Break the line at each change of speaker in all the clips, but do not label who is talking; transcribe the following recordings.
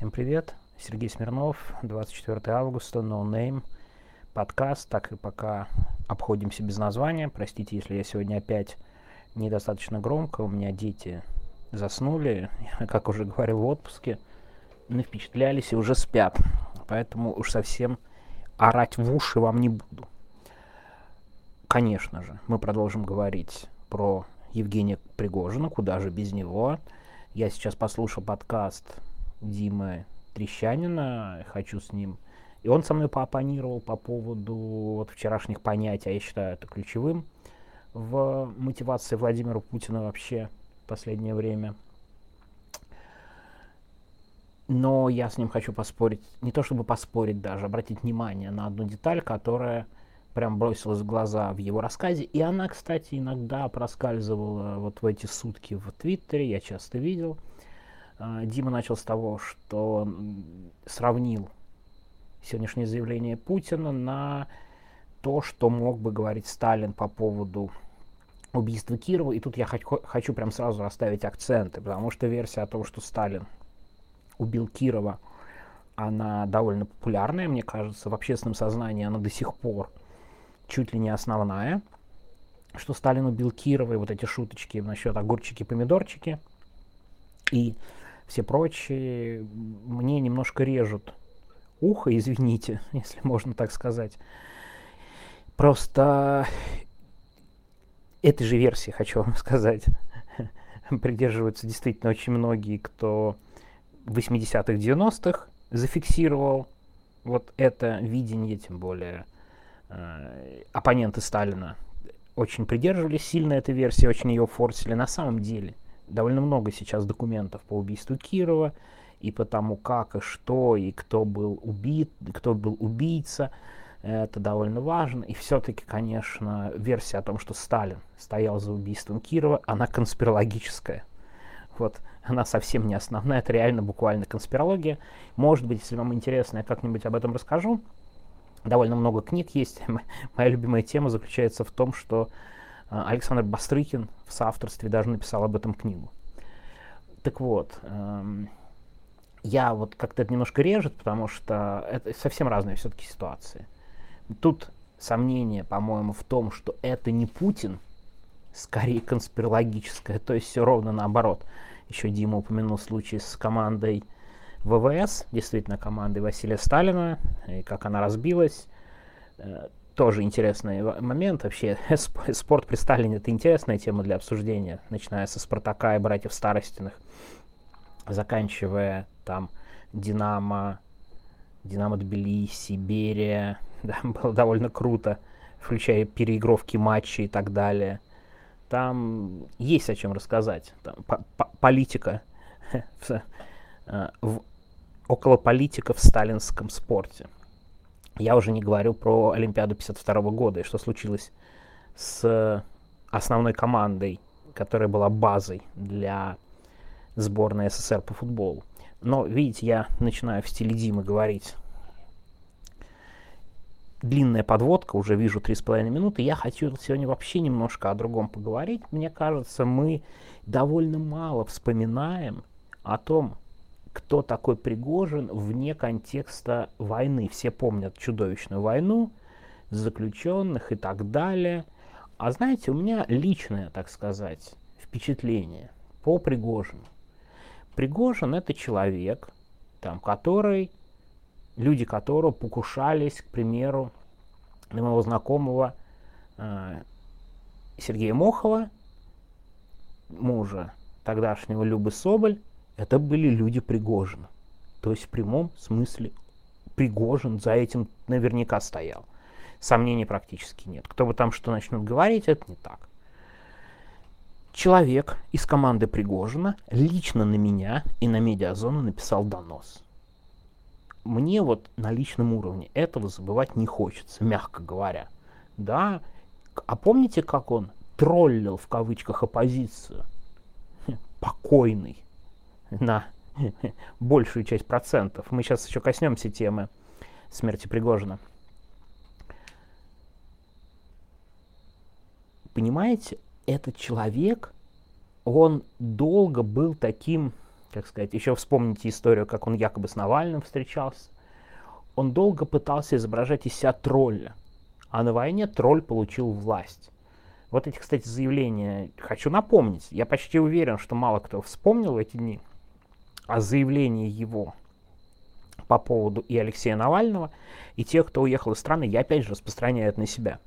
Всем привет, Сергей Смирнов, 24 августа, No Name, подкаст, так и пока обходимся без названия. Простите, если я сегодня опять недостаточно громко, у меня дети заснули, как уже говорил в отпуске, впечатлялись и уже спят, поэтому уж совсем орать в уши вам не буду. Конечно же, мы продолжим говорить про Евгения Пригожина, куда же без него. Я сейчас послушал подкаст Димы Трещанина, хочу с ним. И он со мной поопонировал по поводу вот вчерашних понятий, а я считаю это ключевым в мотивации Владимира Путина вообще в последнее время. Но я с ним хочу поспорить, не то чтобы поспорить даже, обратить внимание на одну деталь, которая прям бросилась в глаза в его рассказе. И она, кстати, иногда проскальзывала вот в эти сутки в Твиттере, я часто видел. А, Дима начал с того, что сравнил сегодняшнее заявление Путина на то, что мог бы говорить Сталин по поводу убийства Кирова. И тут я хочу, прям сразу расставить акценты, потому что версия о том, что Сталин убил Кирова, она довольно популярная, мне кажется, в общественном сознании она до сих пор чуть ли не основная, что Сталин убил Кирова, и вот эти шуточки насчет огурчики-помидорчики и все прочие мне немножко режут ухо, извините, если можно так сказать. Просто этой же версии, хочу вам сказать, придерживаются действительно очень многие, кто в 80-х, 90-х зафиксировал вот это видение, тем более э, оппоненты Сталина очень придерживались сильно этой версии, очень ее форсили. На самом деле довольно много сейчас документов по убийству Кирова и по тому, как и что, и кто был убит, кто был убийца. Это довольно важно. И все-таки, конечно, версия о том, что Сталин стоял за убийством Кирова, она конспирологическая. Вот она совсем не основная, это реально буквально конспирология. Может быть, если вам интересно, я как-нибудь об этом расскажу. Довольно много книг есть. Моя любимая тема заключается в том, что Александр Бастрыкин в соавторстве даже написал об этом книгу. Так вот, эм, я вот как-то это немножко режет, потому что это совсем разные все-таки ситуации. Тут сомнение, по-моему, в том, что это не Путин, скорее конспирологическое, то есть все ровно наоборот. Еще Дима упомянул случай с командой ВВС, действительно командой Василия Сталина, и как она разбилась. Э, тоже интересный момент. Вообще, спорт при Сталине это интересная тема для обсуждения, начиная со Спартака и братьев Старостиных, заканчивая там Динамо, Динамо Тбилиси, Берия, да, было довольно круто, включая переигровки матчей и так далее. Там есть о чем рассказать. Там по -по политика, э, в, около политика в сталинском спорте. Я уже не говорю про Олимпиаду 52 года и что случилось с основной командой, которая была базой для сборной СССР по футболу. Но, видите, я начинаю в стиле Димы говорить. Длинная подводка, уже вижу 3,5 минуты. Я хочу сегодня вообще немножко о другом поговорить. Мне кажется, мы довольно мало вспоминаем о том, кто такой Пригожин вне контекста войны. Все помнят чудовищную войну, заключенных и так далее. А знаете, у меня личное, так сказать, впечатление по Пригожину. Пригожин это человек, там, который, люди которого покушались, к примеру, на моего знакомого э, Сергея Мохова, мужа тогдашнего Любы Соболь, это были люди Пригожина. То есть в прямом смысле Пригожин за этим наверняка стоял. Сомнений практически нет. Кто бы там что начнет говорить, это не так. Человек из команды Пригожина лично на меня и на медиазону написал донос. Мне вот на личном уровне этого забывать не хочется, мягко говоря. Да, а помните, как он троллил в кавычках оппозицию? Покойный на большую часть процентов. Мы сейчас еще коснемся темы смерти Пригожина. Понимаете, этот человек, он долго был таким как сказать, еще вспомните историю, как он якобы с Навальным встречался. Он долго пытался изображать из себя тролля, а на войне тролль получил власть. Вот эти, кстати, заявления хочу напомнить. Я почти уверен, что мало кто вспомнил эти дни о заявлении его по поводу и Алексея Навального, и тех, кто уехал из страны, я опять же распространяю это на себя.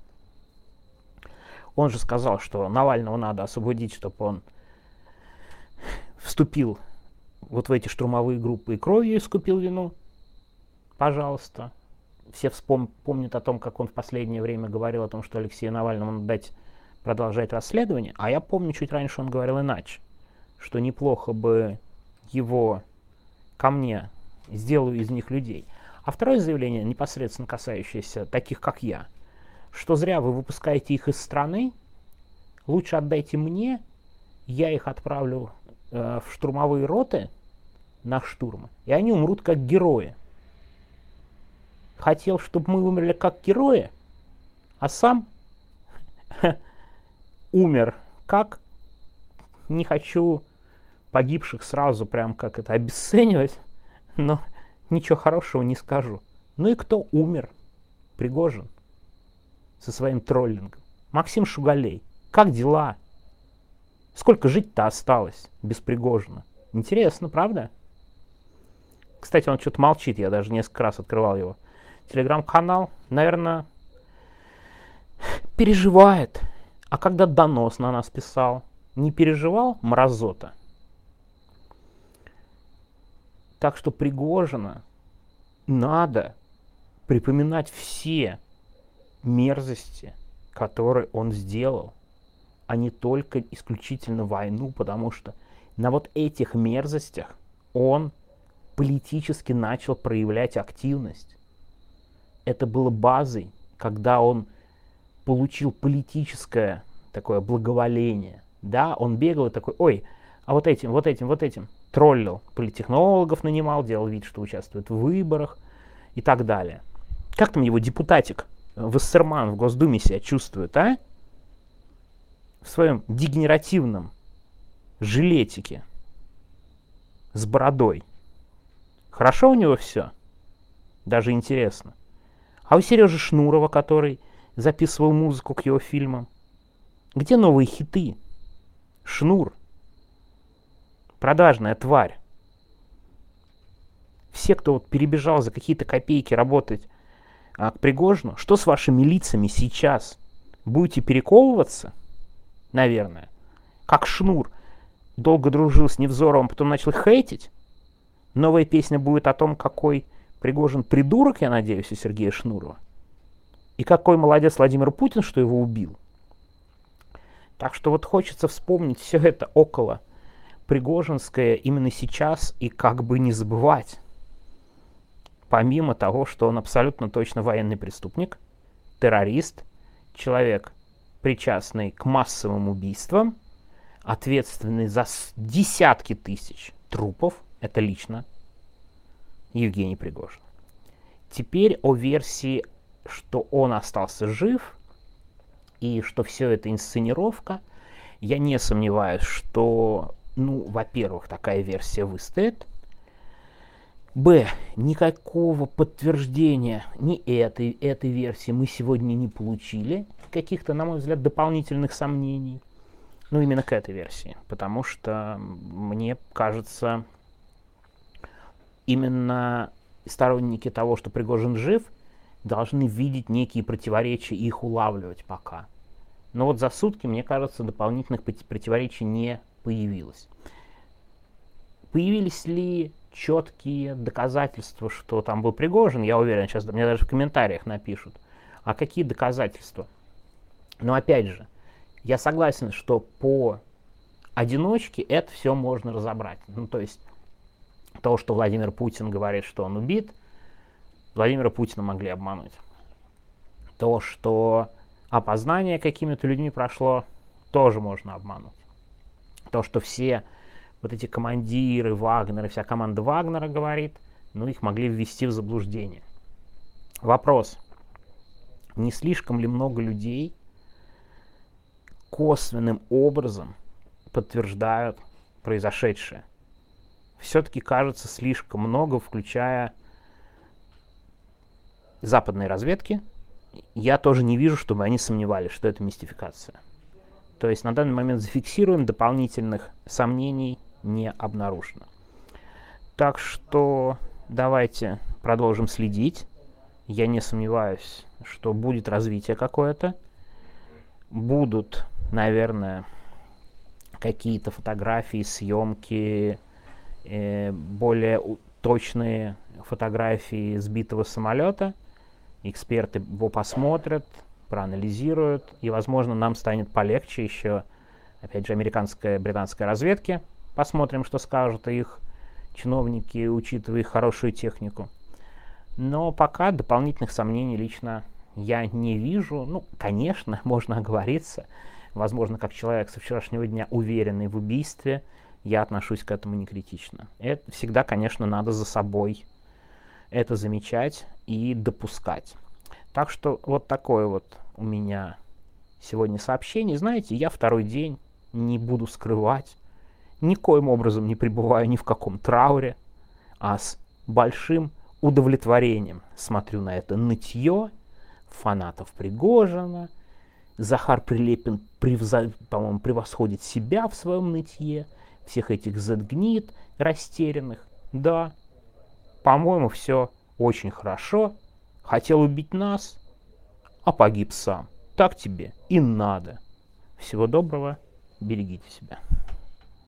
Он же сказал, что Навального надо освободить, чтобы он вступил вот в эти штурмовые группы и кровью искупил вину. Пожалуйста. Все вспом- помнят о том, как он в последнее время говорил о том, что Алексею Навальному надо дать продолжать расследование. А я помню, чуть раньше он говорил иначе, что неплохо бы его ко мне сделаю из них людей. А второе заявление, непосредственно касающееся таких, как я, что зря вы выпускаете их из страны, лучше отдайте мне, я их отправлю э, в штурмовые роты на штурмы, и они умрут как герои. Хотел, чтобы мы умерли как герои, а сам умер как? Не хочу погибших сразу прям как это обесценивать, но ничего хорошего не скажу. Ну и кто умер? Пригожин со своим троллингом. Максим Шугалей. Как дела? Сколько жить-то осталось без Пригожина? Интересно, правда? Кстати, он что-то молчит, я даже несколько раз открывал его. Телеграм-канал, наверное, переживает. А когда донос на нас писал, не переживал мразота? Так что Пригожина надо припоминать все мерзости, которые он сделал, а не только исключительно войну, потому что на вот этих мерзостях он политически начал проявлять активность. Это было базой, когда он получил политическое такое благоволение. Да, он бегал и такой, ой, а вот этим, вот этим, вот этим троллил, политтехнологов нанимал, делал вид, что участвует в выборах и так далее. Как там его депутатик Вассерман в Госдуме себя чувствует, а? В своем дегенеративном жилетике с бородой. Хорошо у него все? Даже интересно. А у Сережи Шнурова, который записывал музыку к его фильмам, где новые хиты? Шнур. Продажная тварь. Все, кто вот перебежал за какие-то копейки работать а, к Пригожину, что с вашими лицами сейчас? Будете перековываться? Наверное. Как Шнур долго дружил с Невзоровым, потом начал хейтить. Новая песня будет о том, какой Пригожин придурок, я надеюсь, у Сергея Шнурова. И какой молодец Владимир Путин, что его убил. Так что вот хочется вспомнить все это около Пригожинское именно сейчас и как бы не забывать. Помимо того, что он абсолютно точно военный преступник, террорист, человек, причастный к массовым убийствам, ответственный за десятки тысяч трупов, это лично Евгений Пригожин. Теперь о версии, что он остался жив и что все это инсценировка, я не сомневаюсь, что, ну, во-первых, такая версия выстоит, Б. Никакого подтверждения ни этой, этой версии мы сегодня не получили. Каких-то, на мой взгляд, дополнительных сомнений. Ну, именно к этой версии. Потому что, мне кажется, именно сторонники того, что Пригожин жив, должны видеть некие противоречия и их улавливать пока. Но вот за сутки, мне кажется, дополнительных противоречий не появилось. Появились ли четкие доказательства, что там был Пригожин, я уверен, сейчас мне даже в комментариях напишут. А какие доказательства? Но опять же, я согласен, что по одиночке это все можно разобрать. Ну, то есть то, что Владимир Путин говорит, что он убит, Владимира Путина могли обмануть. То, что опознание какими-то людьми прошло, тоже можно обмануть. То, что все вот эти командиры Вагнера, вся команда Вагнера говорит, ну, их могли ввести в заблуждение. Вопрос. Не слишком ли много людей косвенным образом подтверждают произошедшее все-таки кажется слишком много, включая западные разведки. Я тоже не вижу, чтобы они сомневались, что это мистификация. То есть на данный момент зафиксируем, дополнительных сомнений не обнаружено. Так что давайте продолжим следить. Я не сомневаюсь, что будет развитие какое-то. Будут, наверное, какие-то фотографии, съемки, э, более точные фотографии сбитого самолета. Эксперты его посмотрят, проанализируют, и, возможно, нам станет полегче еще, опять же, американская, британская разведки. Посмотрим, что скажут их чиновники, учитывая их хорошую технику. Но пока дополнительных сомнений лично я не вижу. Ну, конечно, можно оговориться. Возможно, как человек со вчерашнего дня уверенный в убийстве, я отношусь к этому не критично. Это всегда, конечно, надо за собой это замечать и допускать. Так что вот такое вот у меня сегодня сообщение. Знаете, я второй день не буду скрывать, никоим образом не пребываю ни в каком трауре, а с большим удовлетворением смотрю на это нытье фанатов Пригожина. Захар Прилепин, превза... по-моему, превосходит себя в своем нытье, всех этих задгнит растерянных. Да, по-моему, все очень хорошо. Хотел убить нас, а погиб сам. Так тебе и надо. Всего доброго, берегите себя.